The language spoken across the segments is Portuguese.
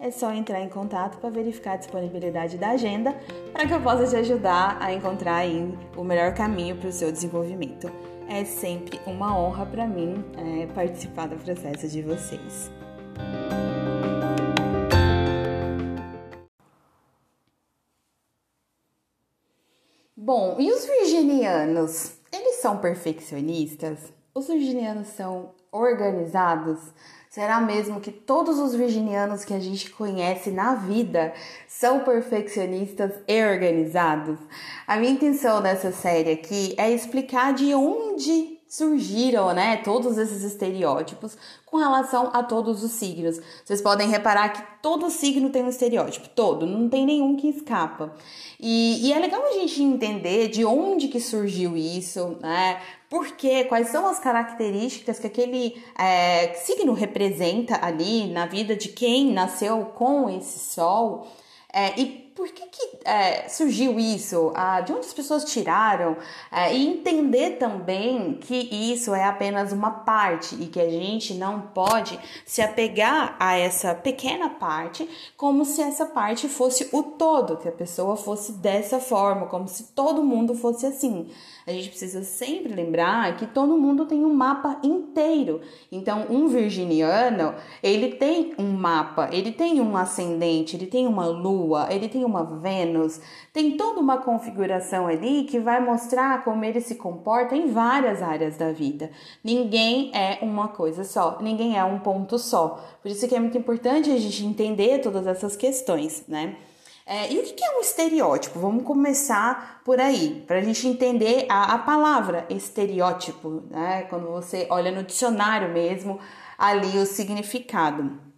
é só entrar em contato para verificar a disponibilidade da agenda para que eu possa te ajudar a encontrar o melhor caminho para o seu desenvolvimento. É sempre uma honra para mim é, participar do processo de vocês. Bom, e os virginianos? Eles são perfeccionistas? Os virginianos são organizados? Será mesmo que todos os virginianos que a gente conhece na vida são perfeccionistas e organizados? A minha intenção nessa série aqui é explicar de onde surgiram, né, todos esses estereótipos com relação a todos os signos. Vocês podem reparar que todo signo tem um estereótipo, todo, não tem nenhum que escapa. E, e é legal a gente entender de onde que surgiu isso, né? Por quê? Quais são as características que aquele é, signo representa ali na vida de quem nasceu com esse sol? É, e por que, que é, surgiu isso? Ah, de onde as pessoas tiraram? É, e entender também que isso é apenas uma parte e que a gente não pode se apegar a essa pequena parte como se essa parte fosse o todo, que a pessoa fosse dessa forma, como se todo mundo fosse assim. A gente precisa sempre lembrar que todo mundo tem um mapa inteiro. Então, um virginiano, ele tem um mapa, ele tem um ascendente, ele tem uma lua, ele tem uma Vênus, tem toda uma configuração ali que vai mostrar como ele se comporta em várias áreas da vida. Ninguém é uma coisa só, ninguém é um ponto só. Por isso que é muito importante a gente entender todas essas questões, né? É, e o que é um estereótipo? Vamos começar por aí, para a gente entender a, a palavra estereótipo, né? Quando você olha no dicionário mesmo, ali o significado.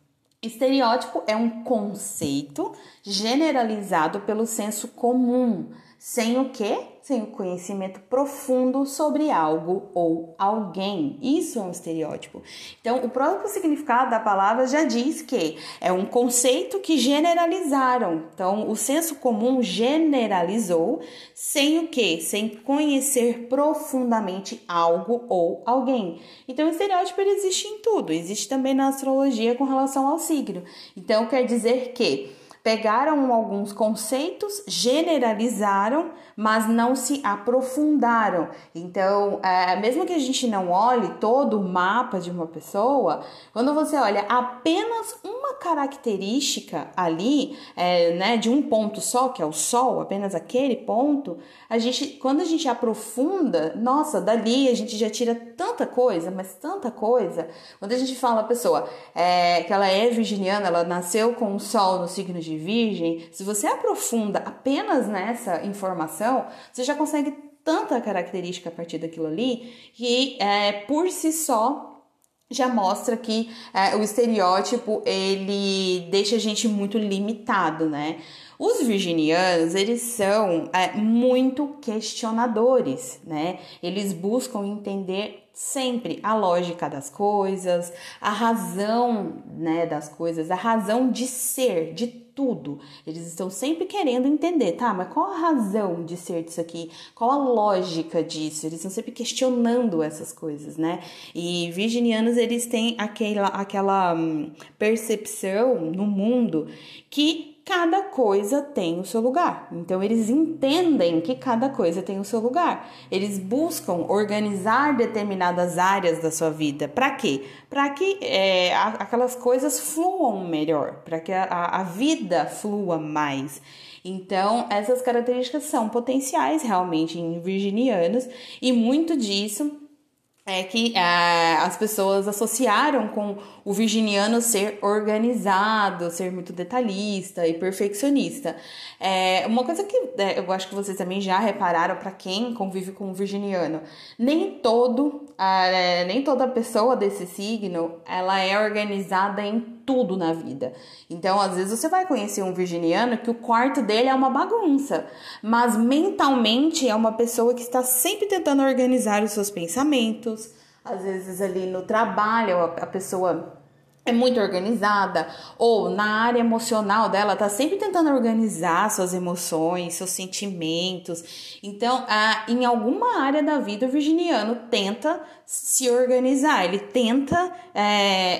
Estereótipo é um conceito generalizado pelo senso comum, sem o quê? Sem o conhecimento profundo sobre algo ou alguém. Isso é um estereótipo. Então, o próprio significado da palavra já diz que é um conceito que generalizaram. Então, o senso comum generalizou sem o quê? Sem conhecer profundamente algo ou alguém. Então, o estereótipo existe em tudo. Existe também na astrologia com relação ao signo. Então, quer dizer que Pegaram alguns conceitos, generalizaram, mas não se aprofundaram. Então, é, mesmo que a gente não olhe todo o mapa de uma pessoa, quando você olha apenas uma característica ali, é, né, de um ponto só, que é o Sol, apenas aquele ponto, a gente, quando a gente aprofunda, nossa, dali a gente já tira tanta coisa, mas tanta coisa. Quando a gente fala a pessoa é, que ela é virginiana, ela nasceu com o Sol no signo de de Virgem, se você aprofunda apenas nessa informação, você já consegue tanta característica a partir daquilo ali que é, por si só já mostra que é, o estereótipo ele deixa a gente muito limitado, né? Os virginianos, eles são é, muito questionadores, né? Eles buscam entender sempre a lógica das coisas, a razão, né, das coisas, a razão de ser, de tudo. Eles estão sempre querendo entender, tá? Mas qual a razão de ser disso aqui? Qual a lógica disso? Eles estão sempre questionando essas coisas, né? E virginianos, eles têm aquela, aquela hum, percepção no mundo que cada coisa tem o seu lugar. Então eles entendem que cada coisa tem o seu lugar. Eles buscam organizar determinadas áreas da sua vida. Para quê? Para que é, aquelas coisas fluam melhor, para que a, a vida flua mais. Então, essas características são potenciais realmente em virginianos e muito disso é que é, as pessoas associaram com o virginiano ser organizado, ser muito detalhista e perfeccionista. É uma coisa que é, eu acho que vocês também já repararam para quem convive com o virginiano, nem todo, é, nem toda pessoa desse signo, ela é organizada em tudo na vida. Então, às vezes você vai conhecer um virginiano que o quarto dele é uma bagunça, mas mentalmente é uma pessoa que está sempre tentando organizar os seus pensamentos. Às vezes ali no trabalho a pessoa é muito organizada ou na área emocional dela tá sempre tentando organizar suas emoções, seus sentimentos. Então, em alguma área da vida o virginiano tenta se organizar, ele tenta é,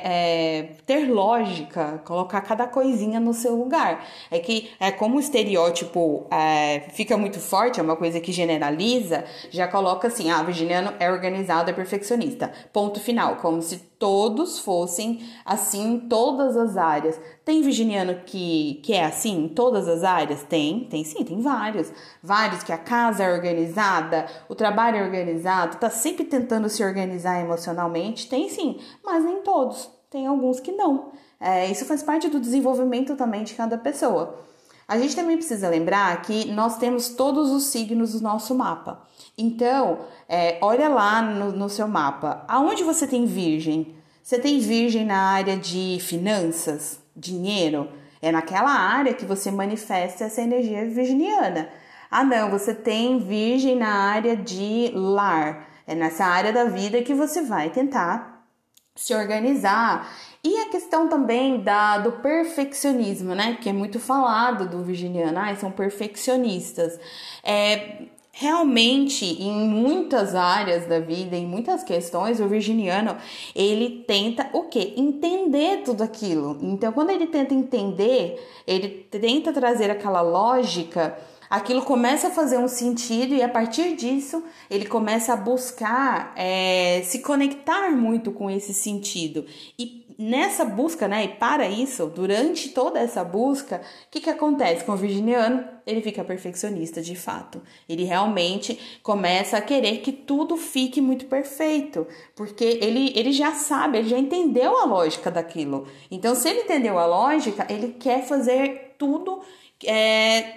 é, ter lógica, colocar cada coisinha no seu lugar. É que é como o estereótipo é, fica muito forte, é uma coisa que generaliza, já coloca assim, ah, virginiano é organizado, é perfeccionista. Ponto final, como se todos fossem assim em todas as áreas. Tem virginiano que, que é assim em todas as áreas? Tem, tem sim, tem vários. Vários que a casa é organizada, o trabalho é organizado, tá sempre tentando se organizar emocionalmente. Tem sim, mas nem todos. Tem alguns que não. É, isso faz parte do desenvolvimento também de cada pessoa. A gente também precisa lembrar que nós temos todos os signos do nosso mapa. Então, é, olha lá no, no seu mapa. Aonde você tem virgem? Você tem virgem na área de finanças? Dinheiro, é naquela área que você manifesta essa energia virginiana. Ah, não, você tem virgem na área de lar. É nessa área da vida que você vai tentar se organizar. E a questão também da, do perfeccionismo, né? Que é muito falado do virginiano, ah, são perfeccionistas. É, realmente em muitas áreas da vida, em muitas questões, o virginiano, ele tenta o quê? Entender tudo aquilo. Então, quando ele tenta entender, ele tenta trazer aquela lógica, aquilo começa a fazer um sentido e a partir disso ele começa a buscar é, se conectar muito com esse sentido e nessa busca, né, e para isso, durante toda essa busca, o que, que acontece com o virginiano? Ele fica perfeccionista de fato. Ele realmente começa a querer que tudo fique muito perfeito, porque ele, ele já sabe, ele já entendeu a lógica daquilo. Então, se ele entendeu a lógica, ele quer fazer tudo, é,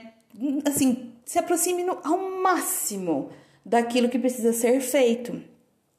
assim, se aproxime no, ao máximo daquilo que precisa ser feito.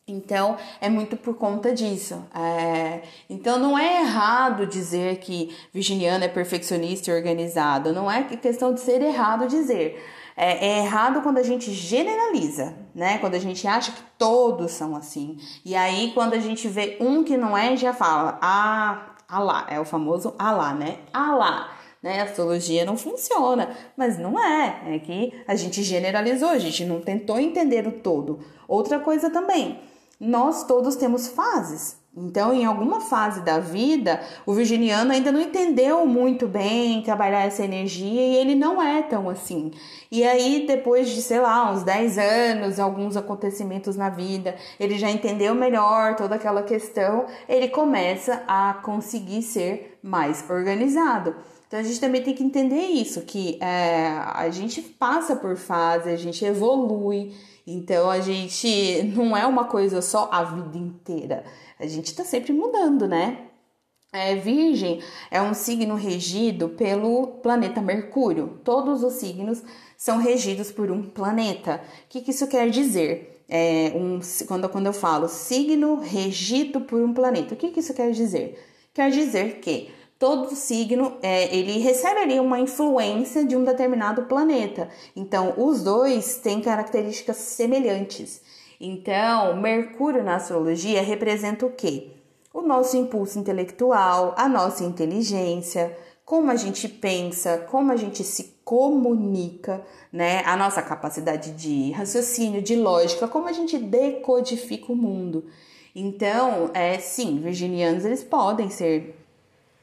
Então, é muito por conta disso. É... Então, não é errado dizer que virginiano é perfeccionista e organizado. Não é questão de ser errado dizer. É, é, errado quando a gente generaliza, né? Quando a gente acha que todos são assim. E aí, quando a gente vê um que não é, já fala, ah, ah lá, é o famoso ah lá, né? Ah lá. Né? A astrologia não funciona, mas não é. É que a gente generalizou, a gente não tentou entender o todo. Outra coisa também, nós todos temos fases. Então, em alguma fase da vida, o virginiano ainda não entendeu muito bem trabalhar essa energia e ele não é tão assim. E aí, depois de, sei lá, uns 10 anos, alguns acontecimentos na vida, ele já entendeu melhor toda aquela questão, ele começa a conseguir ser mais organizado. Então a gente também tem que entender isso, que é, a gente passa por fase, a gente evolui. Então a gente não é uma coisa só a vida inteira. A gente está sempre mudando, né? É, virgem é um signo regido pelo planeta Mercúrio. Todos os signos são regidos por um planeta. O que, que isso quer dizer? É um, quando, quando eu falo signo regido por um planeta, o que, que isso quer dizer? Quer dizer que todo signo é, ele recebe ali uma influência de um determinado planeta. Então, os dois têm características semelhantes. Então, Mercúrio na astrologia representa o quê? O nosso impulso intelectual, a nossa inteligência, como a gente pensa, como a gente se comunica, né? A nossa capacidade de raciocínio, de lógica, como a gente decodifica o mundo. Então, é sim, virginianos eles podem ser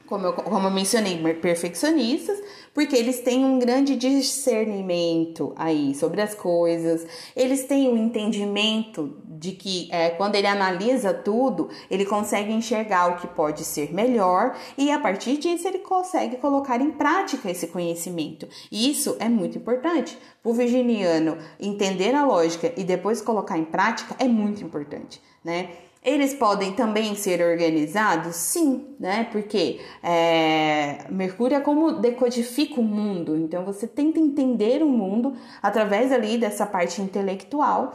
como eu, como eu mencionei, perfeccionistas, porque eles têm um grande discernimento aí sobre as coisas, eles têm um entendimento de que é, quando ele analisa tudo, ele consegue enxergar o que pode ser melhor e a partir disso ele consegue colocar em prática esse conhecimento. E isso é muito importante. O virginiano entender a lógica e depois colocar em prática é muito importante, né? Eles podem também ser organizados? Sim, né? Porque é, Mercúrio é como decodifica o mundo. Então você tenta entender o mundo através ali dessa parte intelectual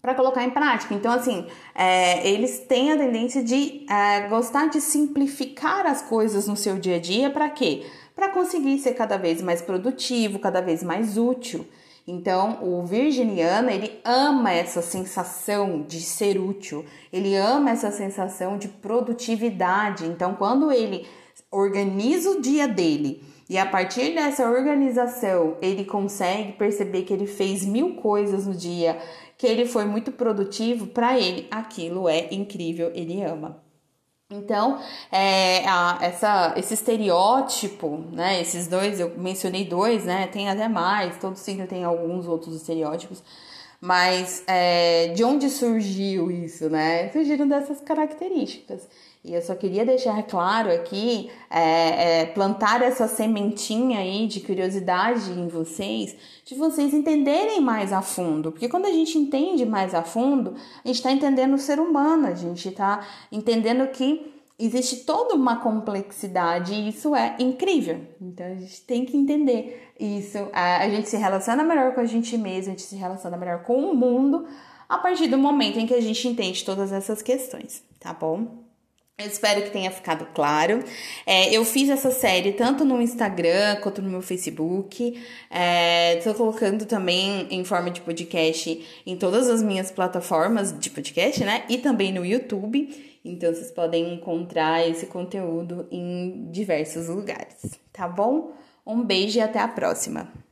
para colocar em prática. Então, assim, é, eles têm a tendência de é, gostar de simplificar as coisas no seu dia a dia para quê? Para conseguir ser cada vez mais produtivo, cada vez mais útil. Então, o virginiano, ele ama essa sensação de ser útil, ele ama essa sensação de produtividade. Então, quando ele organiza o dia dele e a partir dessa organização ele consegue perceber que ele fez mil coisas no dia, que ele foi muito produtivo, para ele aquilo é incrível, ele ama. Então, é, a, essa, esse estereótipo, né? Esses dois, eu mencionei dois, né? Tem até mais, todo signo tem alguns outros estereótipos. Mas é, de onde surgiu isso, né? Surgiram dessas características. E eu só queria deixar claro aqui, é, é, plantar essa sementinha aí de curiosidade em vocês, de vocês entenderem mais a fundo. Porque quando a gente entende mais a fundo, a gente está entendendo o ser humano, a gente está entendendo que existe toda uma complexidade e isso é incrível. Então a gente tem que entender isso. A gente se relaciona melhor com a gente mesmo, a gente se relaciona melhor com o mundo a partir do momento em que a gente entende todas essas questões, tá bom? Eu espero que tenha ficado claro. É, eu fiz essa série tanto no Instagram quanto no meu Facebook. Estou é, colocando também em forma de podcast em todas as minhas plataformas de podcast, né? E também no YouTube. Então vocês podem encontrar esse conteúdo em diversos lugares, tá bom? Um beijo e até a próxima!